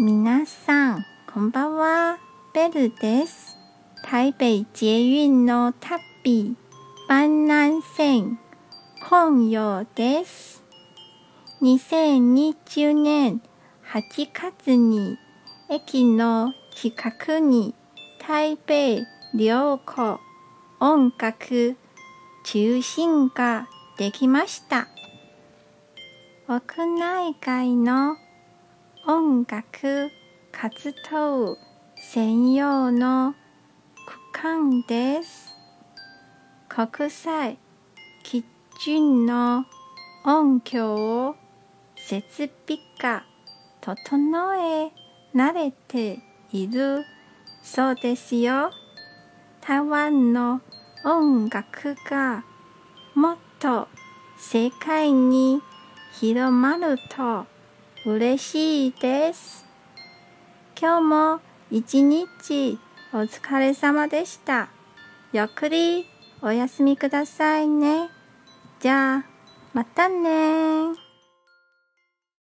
皆さん、こんばんは。ベルです。台北捷運の旅、万南線、今夜です。2020年8月に駅の近くに台北良子音楽中心ができました。屋内外の音楽活動専用の区間です。国際基準の音響を設備が整え慣れているそうですよ。台湾の音楽がもっと世界に広まると嬉しいです。今日も一日お疲れ様でした。ゆっくりお休みくださいね。じゃあ、またね